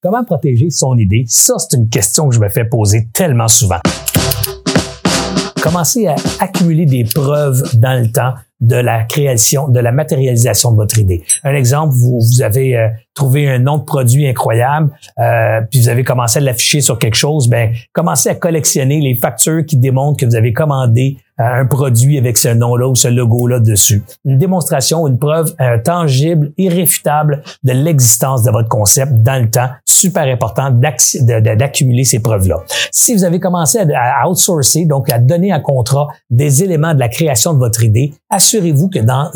Comment protéger son idée? Ça, c'est une question que je me fais poser tellement souvent. Commencez à accumuler des preuves dans le temps de la création, de la matérialisation de votre idée. Un exemple, vous, avez euh, trouvé un nom de produit incroyable, euh, puis vous avez commencé à l'afficher sur quelque chose, ben commencez à collectionner les factures qui démontrent que vous avez commandé un produit avec ce nom-là ou ce logo-là dessus. Une démonstration, une preuve tangible, irréfutable de l'existence de votre concept dans le temps. Super important d'accumuler ces preuves-là. Si vous avez commencé à, outsourcer, donc à donner un contrat des éléments de la création de votre idée, assurez-vous que dans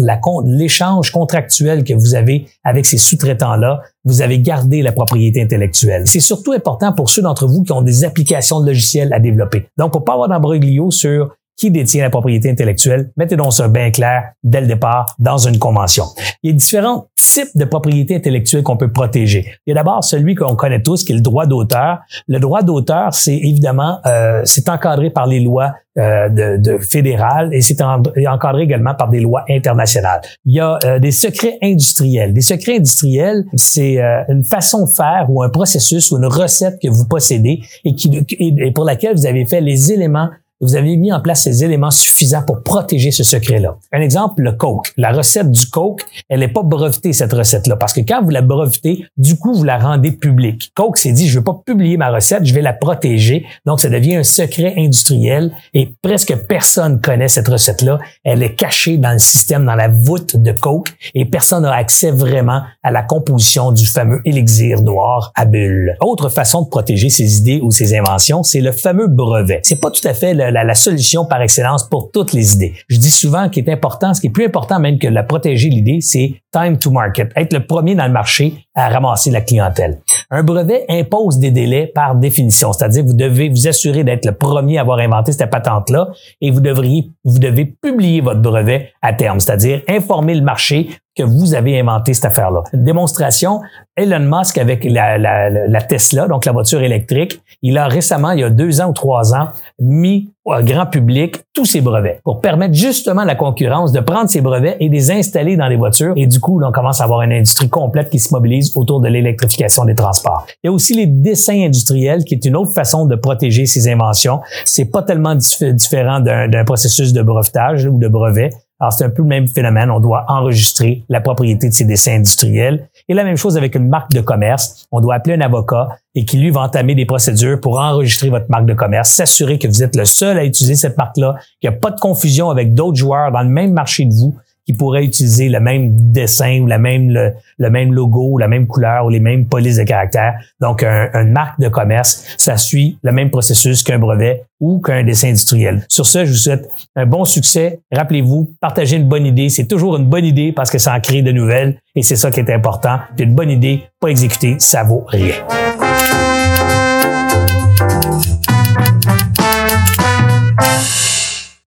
l'échange contractuel que vous avez avec ces sous-traitants-là, vous avez gardé la propriété intellectuelle. C'est surtout important pour ceux d'entre vous qui ont des applications de logiciels à développer. Donc, pour pas avoir d'embroglio sur qui détient la propriété intellectuelle, mettez donc ça bien clair dès le départ dans une convention. Il y a différents types de propriété intellectuelle qu'on peut protéger. Il y a d'abord celui qu'on connaît tous, qui est le droit d'auteur. Le droit d'auteur, c'est évidemment, euh, c'est encadré par les lois euh, de, de fédérales et c'est encadré également par des lois internationales. Il y a euh, des secrets industriels. Des secrets industriels, c'est euh, une façon de faire ou un processus ou une recette que vous possédez et, qui, et pour laquelle vous avez fait les éléments vous avez mis en place ces éléments suffisants pour protéger ce secret-là. Un exemple, le Coke. La recette du Coke, elle n'est pas brevetée, cette recette-là, parce que quand vous la brevetez, du coup, vous la rendez publique. Coke s'est dit, je veux pas publier ma recette, je vais la protéger. Donc, ça devient un secret industriel et presque personne connaît cette recette-là. Elle est cachée dans le système, dans la voûte de Coke et personne n'a accès vraiment à la composition du fameux élixir noir à bulles. Autre façon de protéger ses idées ou ses inventions, c'est le fameux brevet. C'est pas tout à fait le, la, solution par excellence pour toutes les idées. Je dis souvent qu'il est important, ce qui est plus important même que la protéger l'idée, c'est time to market, être le premier dans le marché à ramasser la clientèle. Un brevet impose des délais par définition, c'est-à-dire vous devez vous assurer d'être le premier à avoir inventé cette patente-là et vous devriez, vous devez publier votre brevet à terme, c'est-à-dire informer le marché que vous avez inventé cette affaire-là. Démonstration, Elon Musk avec la, la, la, Tesla, donc la voiture électrique, il a récemment, il y a deux ans ou trois ans, mis au grand public tous ses brevets pour permettre justement à la concurrence de prendre ses brevets et les installer dans les voitures. Et du coup, on commence à avoir une industrie complète qui se mobilise autour de l'électrification des transports. Il y a aussi les dessins industriels, qui est une autre façon de protéger ses inventions. C'est pas tellement différent d'un processus de brevetage ou de brevet. Alors, c'est un peu le même phénomène. On doit enregistrer la propriété de ces dessins industriels. Et la même chose avec une marque de commerce. On doit appeler un avocat et qui, lui, va entamer des procédures pour enregistrer votre marque de commerce, s'assurer que vous êtes le seul à utiliser cette marque-là, qu'il n'y a pas de confusion avec d'autres joueurs dans le même marché de vous qui pourraient utiliser le même dessin ou la même, le, même logo ou la même couleur ou les mêmes polices de caractère. Donc, un, une marque de commerce, ça suit le même processus qu'un brevet ou qu'un dessin industriel. Sur ce, je vous souhaite un bon succès. Rappelez-vous, partagez une bonne idée. C'est toujours une bonne idée parce que ça en crée de nouvelles et c'est ça qui est important. Une bonne idée, pas exécutée, ça vaut rien.